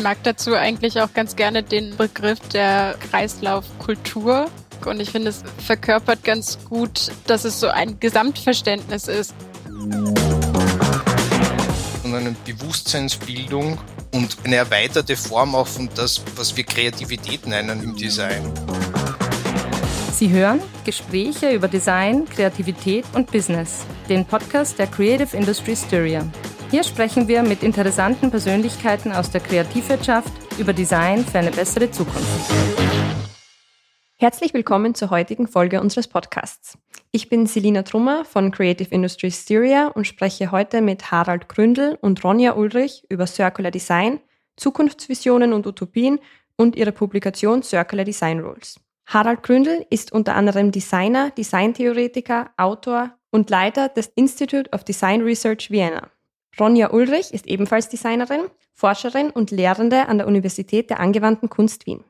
mag dazu eigentlich auch ganz gerne den Begriff der Kreislaufkultur. Und ich finde, es verkörpert ganz gut, dass es so ein Gesamtverständnis ist. Und eine Bewusstseinsbildung und eine erweiterte Form auch von das, was wir Kreativität nennen im Design. Sie hören Gespräche über Design, Kreativität und Business, den Podcast der Creative Industry Styria. Hier sprechen wir mit interessanten Persönlichkeiten aus der Kreativwirtschaft über Design für eine bessere Zukunft. Herzlich willkommen zur heutigen Folge unseres Podcasts. Ich bin Selina Trummer von Creative Industries Styria und spreche heute mit Harald Gründel und Ronja Ulrich über Circular Design, Zukunftsvisionen und Utopien und ihre Publikation Circular Design Rules. Harald Gründel ist unter anderem Designer, Designtheoretiker, Autor und Leiter des Institute of Design Research Vienna. Ronja Ulrich ist ebenfalls Designerin, Forscherin und Lehrende an der Universität der Angewandten Kunst Wien.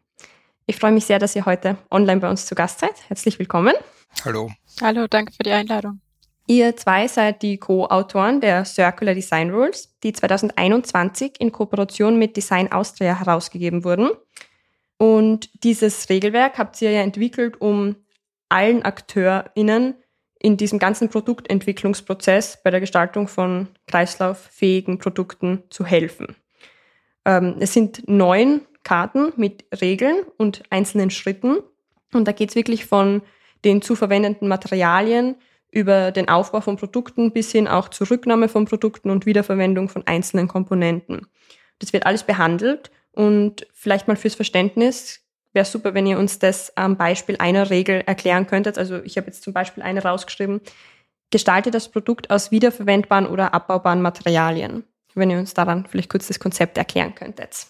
Ich freue mich sehr, dass ihr heute online bei uns zu Gast seid. Herzlich willkommen. Hallo. Hallo, danke für die Einladung. Ihr zwei seid die Co-Autoren der Circular Design Rules, die 2021 in Kooperation mit Design Austria herausgegeben wurden. Und dieses Regelwerk habt ihr ja entwickelt, um allen AkteurInnen in diesem ganzen Produktentwicklungsprozess bei der Gestaltung von kreislauffähigen Produkten zu helfen. Ähm, es sind neun Karten mit Regeln und einzelnen Schritten. Und da geht es wirklich von den zu verwendenden Materialien über den Aufbau von Produkten bis hin auch zur Rücknahme von Produkten und Wiederverwendung von einzelnen Komponenten. Das wird alles behandelt und vielleicht mal fürs Verständnis wäre super, wenn ihr uns das am Beispiel einer Regel erklären könntet. Also ich habe jetzt zum Beispiel eine rausgeschrieben. Gestalte das Produkt aus wiederverwendbaren oder abbaubaren Materialien. Wenn ihr uns daran vielleicht kurz das Konzept erklären könntet.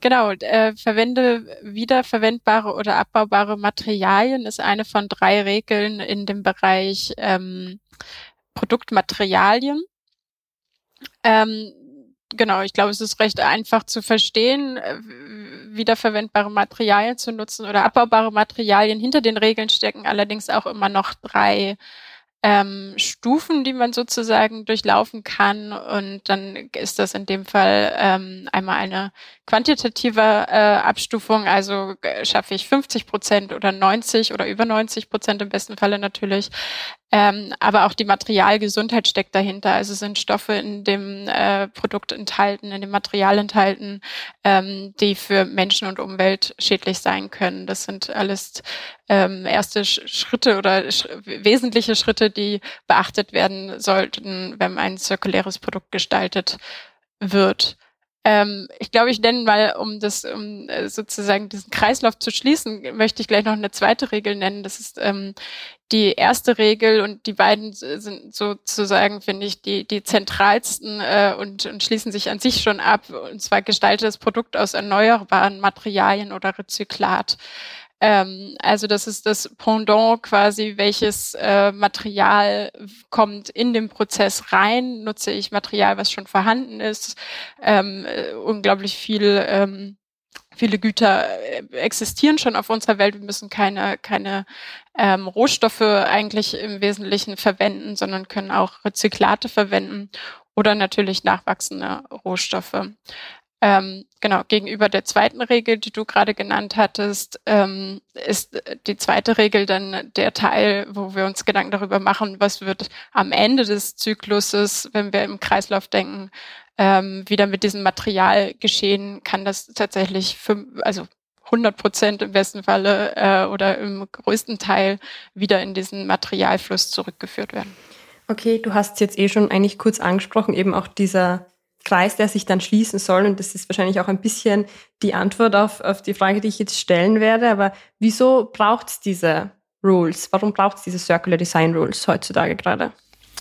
Genau, äh, verwende wiederverwendbare oder abbaubare Materialien ist eine von drei Regeln in dem Bereich ähm, Produktmaterialien. Ähm, genau, ich glaube, es ist recht einfach zu verstehen, äh, wiederverwendbare Materialien zu nutzen oder abbaubare Materialien. Hinter den Regeln stecken allerdings auch immer noch drei ähm, Stufen, die man sozusagen durchlaufen kann. Und dann ist das in dem Fall ähm, einmal eine quantitative äh, Abstufung, also äh, schaffe ich 50 Prozent oder 90 oder über 90 Prozent im besten Falle natürlich ähm, aber auch die Materialgesundheit steckt dahinter. Also sind Stoffe in dem äh, Produkt enthalten, in dem Material enthalten, ähm, die für Menschen und Umwelt schädlich sein können. Das sind alles ähm, erste Schritte oder sch wesentliche Schritte, die beachtet werden sollten, wenn ein zirkuläres Produkt gestaltet wird. Ähm, ich glaube, ich nenne mal, um das, um äh, sozusagen diesen Kreislauf zu schließen, möchte ich gleich noch eine zweite Regel nennen. Das ist ähm, die erste Regel und die beiden sind sozusagen, finde ich, die, die zentralsten äh, und, und schließen sich an sich schon ab. Und zwar gestaltet das Produkt aus erneuerbaren Materialien oder Rezyklat. Ähm, also das ist das Pendant quasi, welches äh, Material kommt in den Prozess rein. Nutze ich Material, was schon vorhanden ist. Ähm, äh, unglaublich viel. Ähm, viele Güter äh, existieren schon auf unserer Welt. Wir müssen keine, keine ähm, Rohstoffe eigentlich im Wesentlichen verwenden, sondern können auch Rezyklate verwenden oder natürlich nachwachsende Rohstoffe. Ähm, genau, gegenüber der zweiten Regel, die du gerade genannt hattest, ähm, ist die zweite Regel dann der Teil, wo wir uns Gedanken darüber machen, was wird am Ende des Zykluses, wenn wir im Kreislauf denken, ähm, wieder mit diesem Material geschehen, kann das tatsächlich, für, also 100 Prozent im besten Falle äh, oder im größten Teil wieder in diesen Materialfluss zurückgeführt werden. Okay, du hast jetzt eh schon eigentlich kurz angesprochen, eben auch dieser Kreis, der sich dann schließen soll. Und das ist wahrscheinlich auch ein bisschen die Antwort auf, auf die Frage, die ich jetzt stellen werde. Aber wieso braucht es diese Rules? Warum braucht es diese Circular Design Rules heutzutage gerade?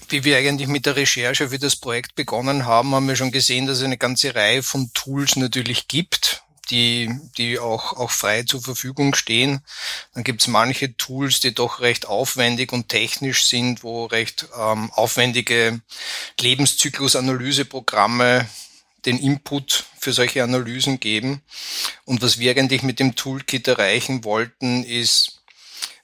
Wie wir eigentlich mit der Recherche für das Projekt begonnen haben, haben wir schon gesehen, dass es eine ganze Reihe von Tools natürlich gibt, die, die auch, auch frei zur Verfügung stehen. Dann gibt es manche Tools, die doch recht aufwendig und technisch sind, wo recht ähm, aufwendige Lebenszyklusanalyseprogramme den Input für solche Analysen geben. Und was wir eigentlich mit dem Toolkit erreichen wollten, ist,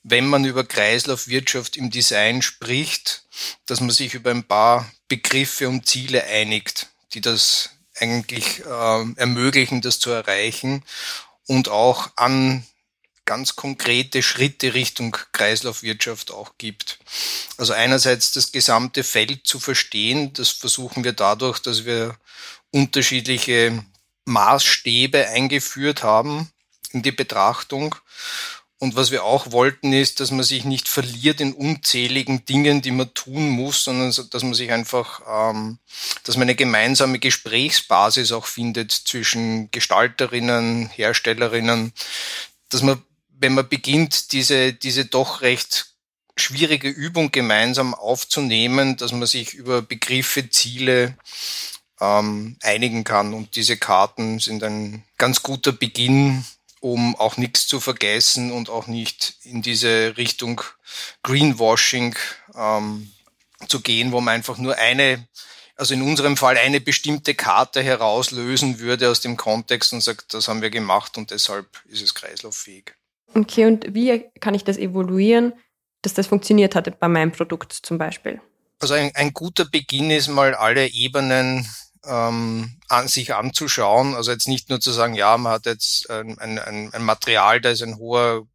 wenn man über Kreislaufwirtschaft im Design spricht, dass man sich über ein paar Begriffe und Ziele einigt, die das eigentlich äh, ermöglichen, das zu erreichen und auch an ganz konkrete Schritte Richtung Kreislaufwirtschaft auch gibt. Also einerseits das gesamte Feld zu verstehen, das versuchen wir dadurch, dass wir unterschiedliche Maßstäbe eingeführt haben in die Betrachtung. Und was wir auch wollten, ist, dass man sich nicht verliert in unzähligen Dingen, die man tun muss, sondern dass man sich einfach, ähm, dass man eine gemeinsame Gesprächsbasis auch findet zwischen Gestalterinnen, Herstellerinnen, dass man, wenn man beginnt, diese, diese doch recht schwierige Übung gemeinsam aufzunehmen, dass man sich über Begriffe, Ziele ähm, einigen kann. Und diese Karten sind ein ganz guter Beginn, um auch nichts zu vergessen und auch nicht in diese Richtung Greenwashing ähm, zu gehen, wo man einfach nur eine, also in unserem Fall eine bestimmte Karte herauslösen würde aus dem Kontext und sagt, das haben wir gemacht und deshalb ist es kreislauffähig. Okay, und wie kann ich das evaluieren, dass das funktioniert hat bei meinem Produkt zum Beispiel? Also ein, ein guter Beginn ist mal alle Ebenen ähm, an sich anzuschauen. Also jetzt nicht nur zu sagen, ja, man hat jetzt ein, ein, ein Material, da ist ein hoher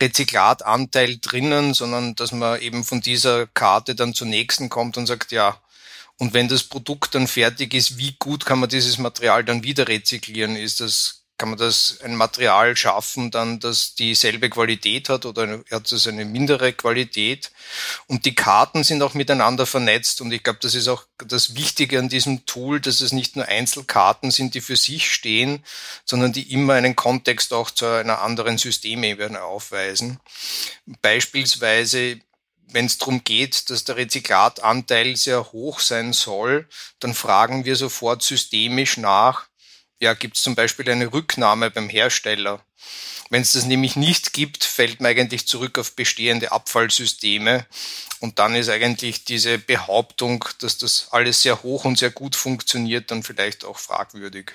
Rezyklatanteil drinnen, sondern dass man eben von dieser Karte dann zur nächsten kommt und sagt, ja, und wenn das Produkt dann fertig ist, wie gut kann man dieses Material dann wieder rezyklieren? Ist das kann man das ein Material schaffen, dann das dieselbe Qualität hat oder hat es eine mindere Qualität. Und die Karten sind auch miteinander vernetzt. Und ich glaube, das ist auch das Wichtige an diesem Tool, dass es nicht nur Einzelkarten sind, die für sich stehen, sondern die immer einen Kontext auch zu einer anderen Systemebene aufweisen. Beispielsweise wenn es darum geht, dass der Rezyklatanteil sehr hoch sein soll, dann fragen wir sofort systemisch nach, ja, gibt es zum Beispiel eine Rücknahme beim Hersteller. Wenn es das nämlich nicht gibt, fällt man eigentlich zurück auf bestehende Abfallsysteme. Und dann ist eigentlich diese Behauptung, dass das alles sehr hoch und sehr gut funktioniert, dann vielleicht auch fragwürdig.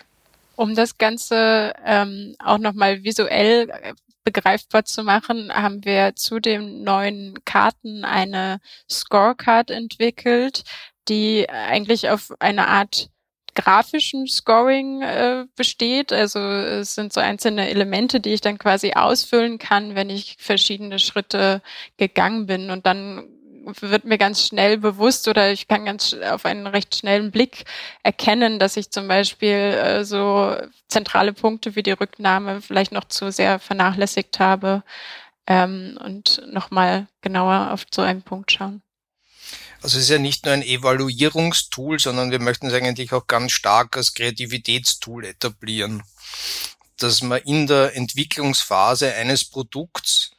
Um das Ganze ähm, auch nochmal visuell äh, begreifbar zu machen, haben wir zu den neuen Karten eine Scorecard entwickelt, die eigentlich auf eine Art grafischen Scoring äh, besteht. Also es sind so einzelne Elemente, die ich dann quasi ausfüllen kann, wenn ich verschiedene Schritte gegangen bin. Und dann wird mir ganz schnell bewusst oder ich kann ganz auf einen recht schnellen Blick erkennen, dass ich zum Beispiel äh, so zentrale Punkte wie die Rücknahme vielleicht noch zu sehr vernachlässigt habe ähm, und nochmal genauer auf so einen Punkt schauen. Also es ist ja nicht nur ein Evaluierungstool, sondern wir möchten es eigentlich auch ganz stark als Kreativitätstool etablieren. Dass man in der Entwicklungsphase eines Produkts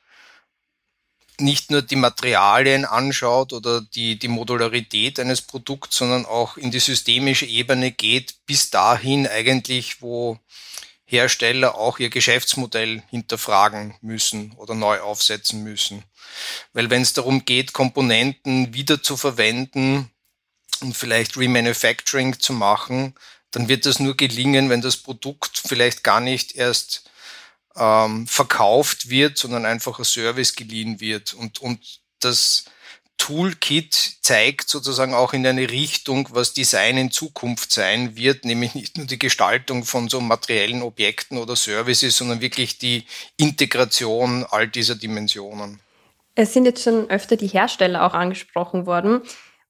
nicht nur die Materialien anschaut oder die, die Modularität eines Produkts, sondern auch in die systemische Ebene geht, bis dahin eigentlich, wo Hersteller auch ihr Geschäftsmodell hinterfragen müssen oder neu aufsetzen müssen. Weil wenn es darum geht, Komponenten wieder zu verwenden und vielleicht Remanufacturing zu machen, dann wird das nur gelingen, wenn das Produkt vielleicht gar nicht erst ähm, verkauft wird, sondern einfach ein Service geliehen wird. Und, und das Toolkit zeigt sozusagen auch in eine Richtung, was Design in Zukunft sein wird, nämlich nicht nur die Gestaltung von so materiellen Objekten oder Services, sondern wirklich die Integration all dieser Dimensionen. Es sind jetzt schon öfter die Hersteller auch angesprochen worden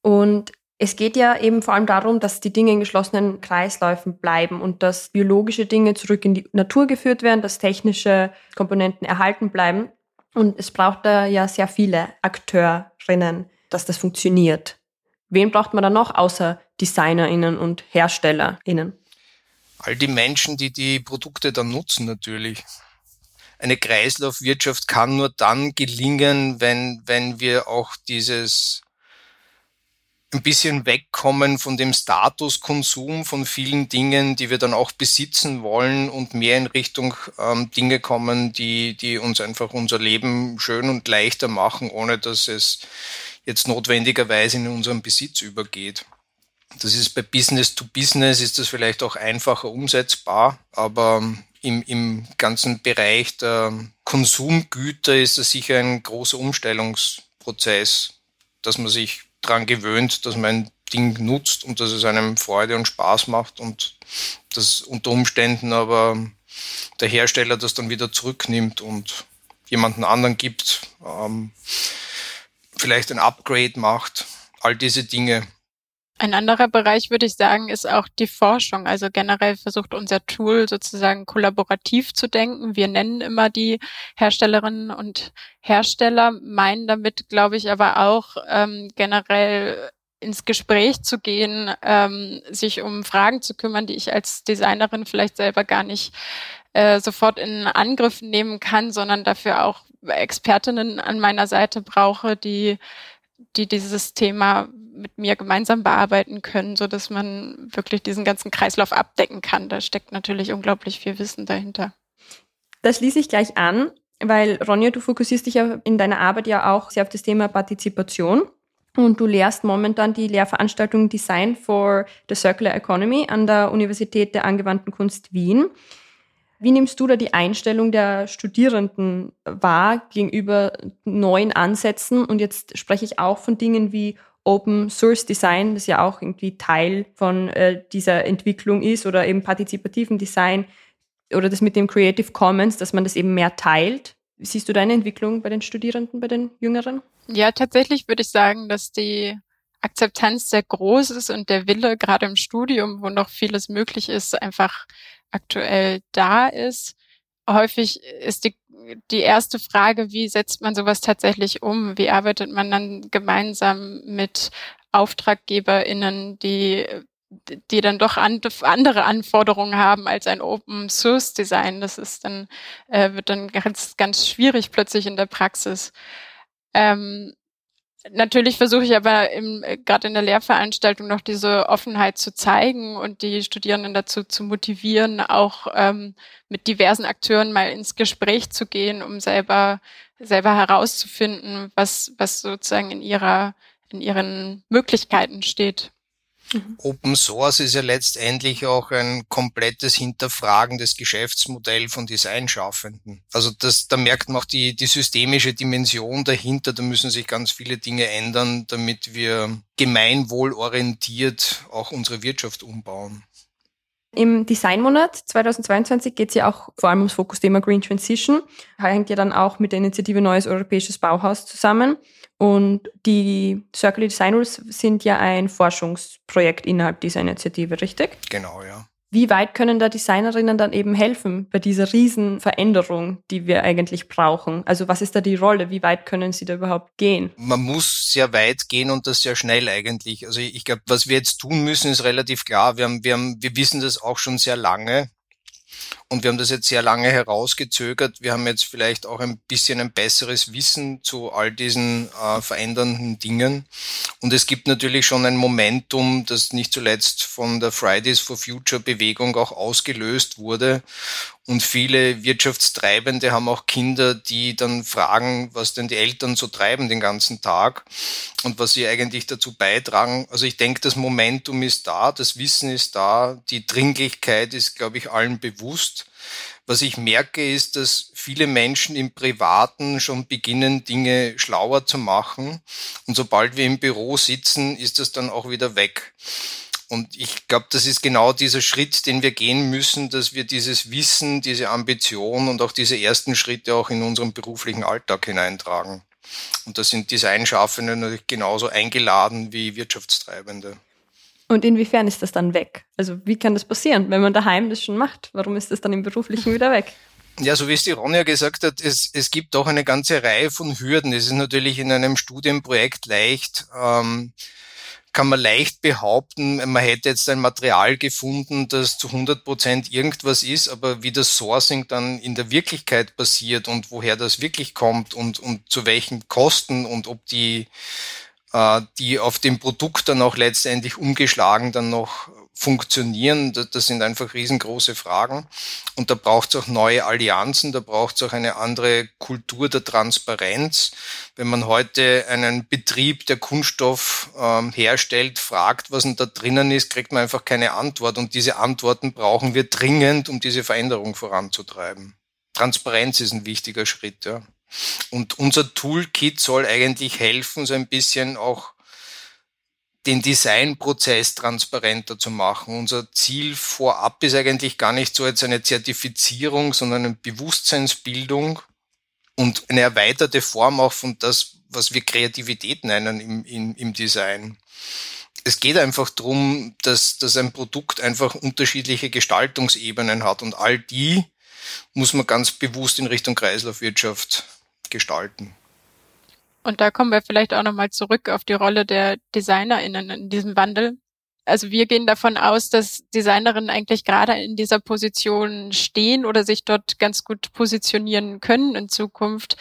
und es geht ja eben vor allem darum, dass die Dinge in geschlossenen Kreisläufen bleiben und dass biologische Dinge zurück in die Natur geführt werden, dass technische Komponenten erhalten bleiben. Und es braucht da ja sehr viele Akteurinnen, dass das funktioniert. Wen braucht man da noch außer DesignerInnen und HerstellerInnen? All die Menschen, die die Produkte dann nutzen natürlich. Eine Kreislaufwirtschaft kann nur dann gelingen, wenn, wenn wir auch dieses ein bisschen wegkommen von dem Statuskonsum von vielen Dingen, die wir dann auch besitzen wollen und mehr in Richtung ähm, Dinge kommen, die, die uns einfach unser Leben schön und leichter machen, ohne dass es jetzt notwendigerweise in unseren Besitz übergeht. Das ist bei Business to Business ist das vielleicht auch einfacher umsetzbar, aber im, im ganzen Bereich der Konsumgüter ist das sicher ein großer Umstellungsprozess, dass man sich dran gewöhnt, dass man ein Ding nutzt und dass es einem Freude und Spaß macht und dass unter Umständen aber der Hersteller das dann wieder zurücknimmt und jemanden anderen gibt, ähm, vielleicht ein Upgrade macht, all diese Dinge. Ein anderer Bereich, würde ich sagen, ist auch die Forschung. Also generell versucht unser Tool sozusagen kollaborativ zu denken. Wir nennen immer die Herstellerinnen und Hersteller, meinen damit, glaube ich, aber auch ähm, generell ins Gespräch zu gehen, ähm, sich um Fragen zu kümmern, die ich als Designerin vielleicht selber gar nicht äh, sofort in Angriff nehmen kann, sondern dafür auch Expertinnen an meiner Seite brauche, die, die dieses Thema mit mir gemeinsam bearbeiten können, so dass man wirklich diesen ganzen Kreislauf abdecken kann. Da steckt natürlich unglaublich viel Wissen dahinter. Das schließe ich gleich an, weil Ronja, du fokussierst dich ja in deiner Arbeit ja auch sehr auf das Thema Partizipation. Und du lehrst momentan die Lehrveranstaltung Design for the Circular Economy an der Universität der Angewandten Kunst Wien. Wie nimmst du da die Einstellung der Studierenden wahr gegenüber neuen Ansätzen? Und jetzt spreche ich auch von Dingen wie Open Source Design, das ja auch irgendwie Teil von äh, dieser Entwicklung ist, oder eben partizipativen Design oder das mit dem Creative Commons, dass man das eben mehr teilt. Siehst du deine Entwicklung bei den Studierenden, bei den Jüngeren? Ja, tatsächlich würde ich sagen, dass die Akzeptanz sehr groß ist und der Wille, gerade im Studium, wo noch vieles möglich ist, einfach aktuell da ist. Häufig ist die, die erste Frage, wie setzt man sowas tatsächlich um? Wie arbeitet man dann gemeinsam mit AuftraggeberInnen, die die dann doch andere Anforderungen haben als ein Open Source Design. Das ist dann, äh, wird dann ganz, ganz schwierig plötzlich in der Praxis. Ähm, Natürlich versuche ich aber im, äh, gerade in der Lehrveranstaltung noch diese Offenheit zu zeigen und die Studierenden dazu zu motivieren, auch ähm, mit diversen Akteuren mal ins Gespräch zu gehen, um selber selber herauszufinden, was was sozusagen in ihrer in ihren Möglichkeiten steht. Mhm. Open Source ist ja letztendlich auch ein komplettes Hinterfragen des Geschäftsmodells von Designschaffenden. Also das, da merkt man auch die, die systemische Dimension dahinter. Da müssen sich ganz viele Dinge ändern, damit wir gemeinwohlorientiert auch unsere Wirtschaft umbauen. Im Designmonat 2022 geht es ja auch vor allem ums Fokusthema Green Transition. Hängt ja dann auch mit der Initiative Neues Europäisches Bauhaus zusammen. Und die Circular Design Rules sind ja ein Forschungsprojekt innerhalb dieser Initiative, richtig? Genau, ja. Wie weit können da Designerinnen dann eben helfen bei dieser Riesenveränderung, die wir eigentlich brauchen? Also was ist da die Rolle? Wie weit können sie da überhaupt gehen? Man muss sehr weit gehen und das sehr schnell eigentlich. Also ich glaube, was wir jetzt tun müssen, ist relativ klar. Wir haben, wir haben, wir wissen das auch schon sehr lange. Und wir haben das jetzt sehr lange herausgezögert. Wir haben jetzt vielleicht auch ein bisschen ein besseres Wissen zu all diesen äh, verändernden Dingen. Und es gibt natürlich schon ein Momentum, das nicht zuletzt von der Fridays for Future Bewegung auch ausgelöst wurde und viele Wirtschaftstreibende haben auch Kinder, die dann fragen, was denn die Eltern so treiben den ganzen Tag und was sie eigentlich dazu beitragen. Also ich denke, das Momentum ist da, das Wissen ist da, die Dringlichkeit ist, glaube ich, allen bewusst. Was ich merke, ist, dass viele Menschen im Privaten schon beginnen, Dinge schlauer zu machen. Und sobald wir im Büro sitzen, ist das dann auch wieder weg. Und ich glaube, das ist genau dieser Schritt, den wir gehen müssen, dass wir dieses Wissen, diese Ambition und auch diese ersten Schritte auch in unseren beruflichen Alltag hineintragen. Und da sind Designschaffende natürlich genauso eingeladen wie Wirtschaftstreibende. Und inwiefern ist das dann weg? Also wie kann das passieren, wenn man daheim das schon macht? Warum ist das dann im beruflichen wieder weg? Ja, so wie es die Ronja gesagt hat, es, es gibt auch eine ganze Reihe von Hürden. Es ist natürlich in einem Studienprojekt leicht, ähm, kann man leicht behaupten, man hätte jetzt ein Material gefunden, das zu 100 Prozent irgendwas ist, aber wie das Sourcing dann in der Wirklichkeit passiert und woher das wirklich kommt und, und zu welchen Kosten und ob die, äh, die auf dem Produkt dann auch letztendlich umgeschlagen dann noch funktionieren, das sind einfach riesengroße Fragen. Und da braucht es auch neue Allianzen, da braucht es auch eine andere Kultur der Transparenz. Wenn man heute einen Betrieb, der Kunststoff ähm, herstellt, fragt, was denn da drinnen ist, kriegt man einfach keine Antwort. Und diese Antworten brauchen wir dringend, um diese Veränderung voranzutreiben. Transparenz ist ein wichtiger Schritt. Ja. Und unser Toolkit soll eigentlich helfen, so ein bisschen auch den Designprozess transparenter zu machen. Unser Ziel vorab ist eigentlich gar nicht so jetzt eine Zertifizierung, sondern eine Bewusstseinsbildung und eine erweiterte Form auch von das, was wir Kreativität nennen im, im, im Design. Es geht einfach darum, dass, dass ein Produkt einfach unterschiedliche Gestaltungsebenen hat und all die muss man ganz bewusst in Richtung Kreislaufwirtschaft gestalten. Und da kommen wir vielleicht auch nochmal zurück auf die Rolle der DesignerInnen in diesem Wandel. Also wir gehen davon aus, dass Designerinnen eigentlich gerade in dieser Position stehen oder sich dort ganz gut positionieren können in Zukunft,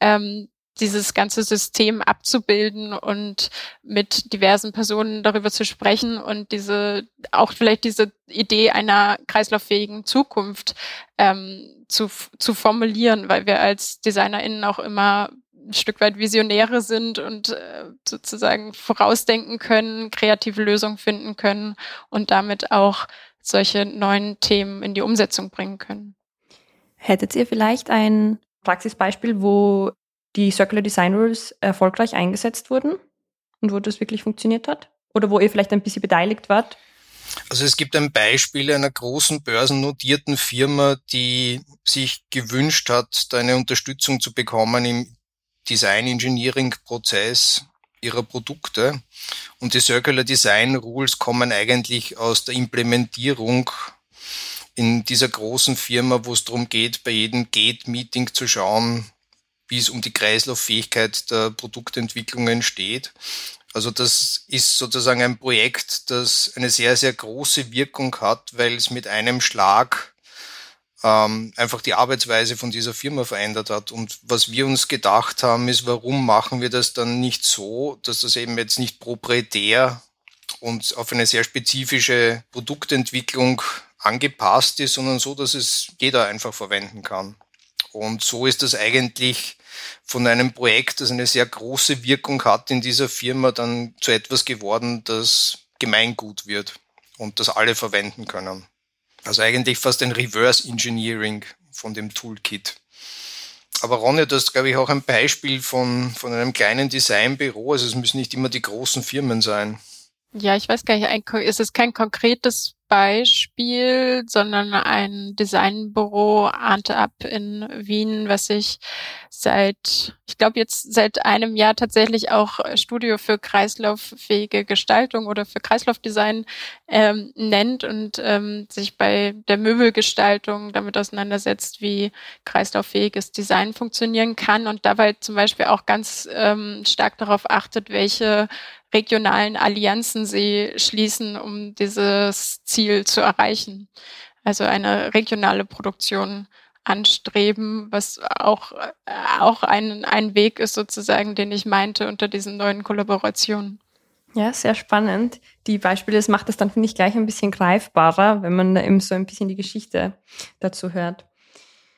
ähm, dieses ganze System abzubilden und mit diversen Personen darüber zu sprechen und diese auch vielleicht diese Idee einer kreislauffähigen Zukunft ähm, zu, zu formulieren, weil wir als DesignerInnen auch immer ein Stück weit Visionäre sind und äh, sozusagen vorausdenken können, kreative Lösungen finden können und damit auch solche neuen Themen in die Umsetzung bringen können. Hättet ihr vielleicht ein Praxisbeispiel, wo die Circular Design Rules erfolgreich eingesetzt wurden und wo das wirklich funktioniert hat? Oder wo ihr vielleicht ein bisschen beteiligt wart? Also es gibt ein Beispiel einer großen börsennotierten Firma, die sich gewünscht hat, da eine Unterstützung zu bekommen im Design Engineering Prozess ihrer Produkte. Und die Circular Design Rules kommen eigentlich aus der Implementierung in dieser großen Firma, wo es darum geht, bei jedem Gate-Meeting zu schauen, wie es um die Kreislauffähigkeit der Produktentwicklung entsteht. Also das ist sozusagen ein Projekt, das eine sehr, sehr große Wirkung hat, weil es mit einem Schlag ähm, einfach die Arbeitsweise von dieser Firma verändert hat. Und was wir uns gedacht haben, ist, warum machen wir das dann nicht so, dass das eben jetzt nicht proprietär und auf eine sehr spezifische Produktentwicklung angepasst ist, sondern so, dass es jeder einfach verwenden kann. Und so ist das eigentlich von einem Projekt, das eine sehr große Wirkung hat in dieser Firma, dann zu etwas geworden, das Gemeingut wird und das alle verwenden können. Also eigentlich fast ein Reverse Engineering von dem Toolkit. Aber Ronja, du hast, glaube ich, auch ein Beispiel von, von einem kleinen Designbüro. Also es müssen nicht immer die großen Firmen sein. Ja, ich weiß gar nicht, ist es kein konkretes Beispiel, sondern ein Designbüro Ante Up in Wien, was ich seit, ich glaube jetzt seit einem Jahr tatsächlich auch Studio für kreislauffähige Gestaltung oder für Kreislaufdesign ähm, nennt und ähm, sich bei der Möbelgestaltung damit auseinandersetzt, wie kreislauffähiges Design funktionieren kann und dabei zum Beispiel auch ganz ähm, stark darauf achtet, welche regionalen Allianzen sie schließen, um dieses Ziel zu erreichen. Also eine regionale Produktion anstreben, was auch, äh, auch ein, ein Weg ist sozusagen, den ich meinte unter diesen neuen Kollaborationen. Ja, sehr spannend. Die Beispiele, das macht es dann, finde ich, gleich ein bisschen greifbarer, wenn man da eben so ein bisschen die Geschichte dazu hört.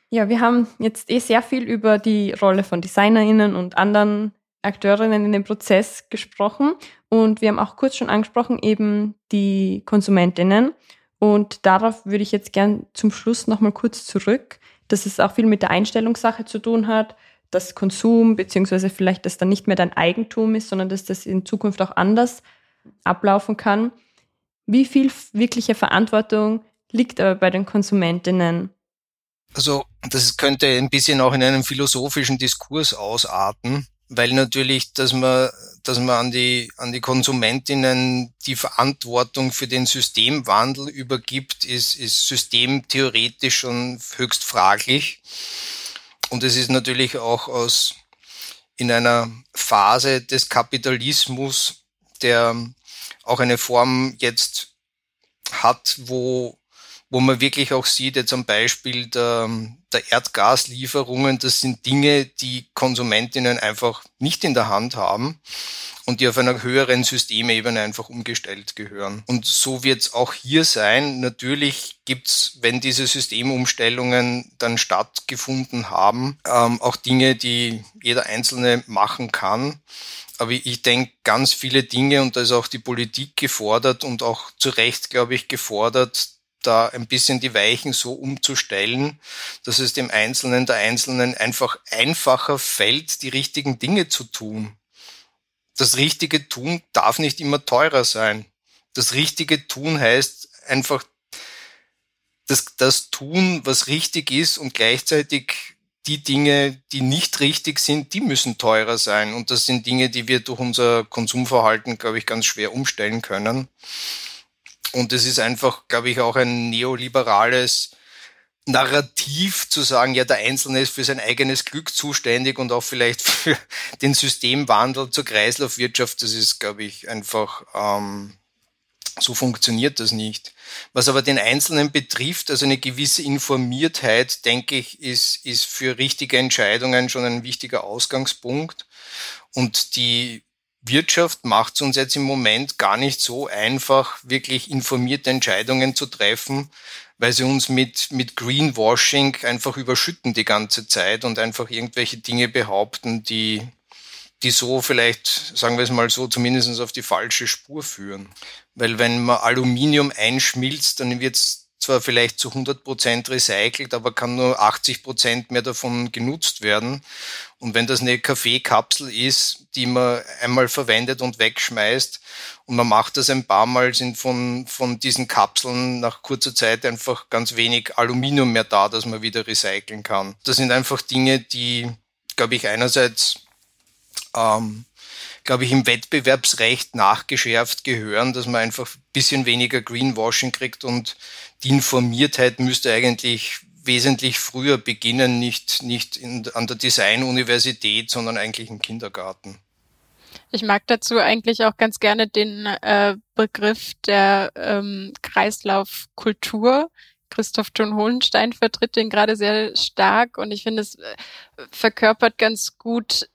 Ja, wir haben jetzt eh sehr viel über die Rolle von DesignerInnen und anderen Akteurinnen in dem Prozess gesprochen und wir haben auch kurz schon angesprochen, eben die Konsumentinnen. Und darauf würde ich jetzt gern zum Schluss nochmal kurz zurück, dass es auch viel mit der Einstellungssache zu tun hat, dass Konsum beziehungsweise vielleicht das dann nicht mehr dein Eigentum ist, sondern dass das in Zukunft auch anders ablaufen kann. Wie viel wirkliche Verantwortung liegt aber bei den Konsumentinnen? Also das könnte ein bisschen auch in einem philosophischen Diskurs ausarten weil natürlich, dass man, dass man an die, an die Konsumentinnen die Verantwortung für den Systemwandel übergibt, ist, ist systemtheoretisch schon höchst fraglich. Und es ist natürlich auch aus, in einer Phase des Kapitalismus, der auch eine Form jetzt hat, wo wo man wirklich auch sieht, jetzt am Beispiel der, der Erdgaslieferungen, das sind Dinge, die Konsumentinnen einfach nicht in der Hand haben und die auf einer höheren Systemebene einfach umgestellt gehören. Und so wird es auch hier sein. Natürlich gibt's, wenn diese Systemumstellungen dann stattgefunden haben, ähm, auch Dinge, die jeder Einzelne machen kann. Aber ich denke, ganz viele Dinge, und da ist auch die Politik gefordert und auch zu Recht, glaube ich, gefordert, da ein bisschen die Weichen so umzustellen, dass es dem Einzelnen, der Einzelnen einfach einfacher fällt, die richtigen Dinge zu tun. das richtige Tun darf nicht immer teurer sein. Das richtige Tun heißt einfach das, das Tun, was richtig ist und gleichzeitig die Dinge, die nicht richtig sind, die müssen teurer sein. Und das sind Dinge, die wir durch unser Konsumverhalten, glaube ich, ganz schwer umstellen können. Und es ist einfach, glaube ich, auch ein neoliberales Narrativ zu sagen, ja, der Einzelne ist für sein eigenes Glück zuständig und auch vielleicht für den Systemwandel zur Kreislaufwirtschaft. Das ist, glaube ich, einfach ähm, so funktioniert das nicht. Was aber den Einzelnen betrifft, also eine gewisse Informiertheit, denke ich, ist, ist für richtige Entscheidungen schon ein wichtiger Ausgangspunkt. Und die Wirtschaft macht es uns jetzt im Moment gar nicht so einfach, wirklich informierte Entscheidungen zu treffen, weil sie uns mit, mit Greenwashing einfach überschütten die ganze Zeit und einfach irgendwelche Dinge behaupten, die, die so vielleicht, sagen wir es mal so, zumindest auf die falsche Spur führen. Weil wenn man Aluminium einschmilzt, dann wird es zwar vielleicht zu 100 Prozent recycelt, aber kann nur 80 Prozent mehr davon genutzt werden. Und wenn das eine Kaffeekapsel ist, die man einmal verwendet und wegschmeißt und man macht das ein paar Mal, sind von, von diesen Kapseln nach kurzer Zeit einfach ganz wenig Aluminium mehr da, dass man wieder recyceln kann. Das sind einfach Dinge, die, glaube ich, einerseits ähm, glaube ich, im Wettbewerbsrecht nachgeschärft gehören, dass man einfach ein bisschen weniger Greenwashing kriegt und die Informiertheit müsste eigentlich wesentlich früher beginnen, nicht, nicht in, an der Designuniversität, sondern eigentlich im Kindergarten. Ich mag dazu eigentlich auch ganz gerne den äh, Begriff der ähm, Kreislaufkultur. Christoph John Hohenstein vertritt den gerade sehr stark und ich finde, es äh, verkörpert ganz gut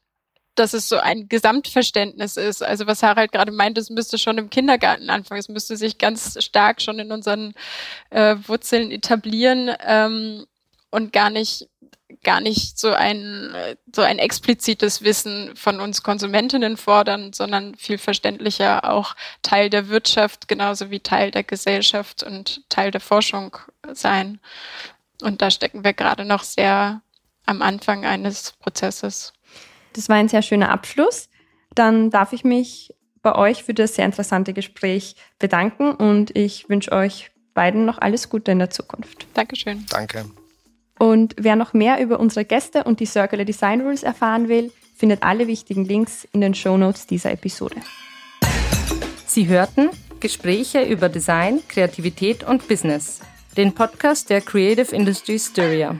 dass es so ein Gesamtverständnis ist. Also was Harald gerade meint, es müsste schon im Kindergarten anfangen. Es müsste sich ganz stark schon in unseren äh, Wurzeln etablieren ähm, und gar nicht gar nicht so ein so ein explizites Wissen von uns Konsumentinnen fordern, sondern viel verständlicher auch Teil der Wirtschaft genauso wie Teil der Gesellschaft und Teil der Forschung sein. Und da stecken wir gerade noch sehr am Anfang eines Prozesses. Das war ein sehr schöner Abschluss. Dann darf ich mich bei euch für das sehr interessante Gespräch bedanken und ich wünsche euch beiden noch alles Gute in der Zukunft. Dankeschön. Danke. Und wer noch mehr über unsere Gäste und die Circular Design Rules erfahren will, findet alle wichtigen Links in den Show Notes dieser Episode. Sie hörten Gespräche über Design, Kreativität und Business, den Podcast der Creative Industry Styria.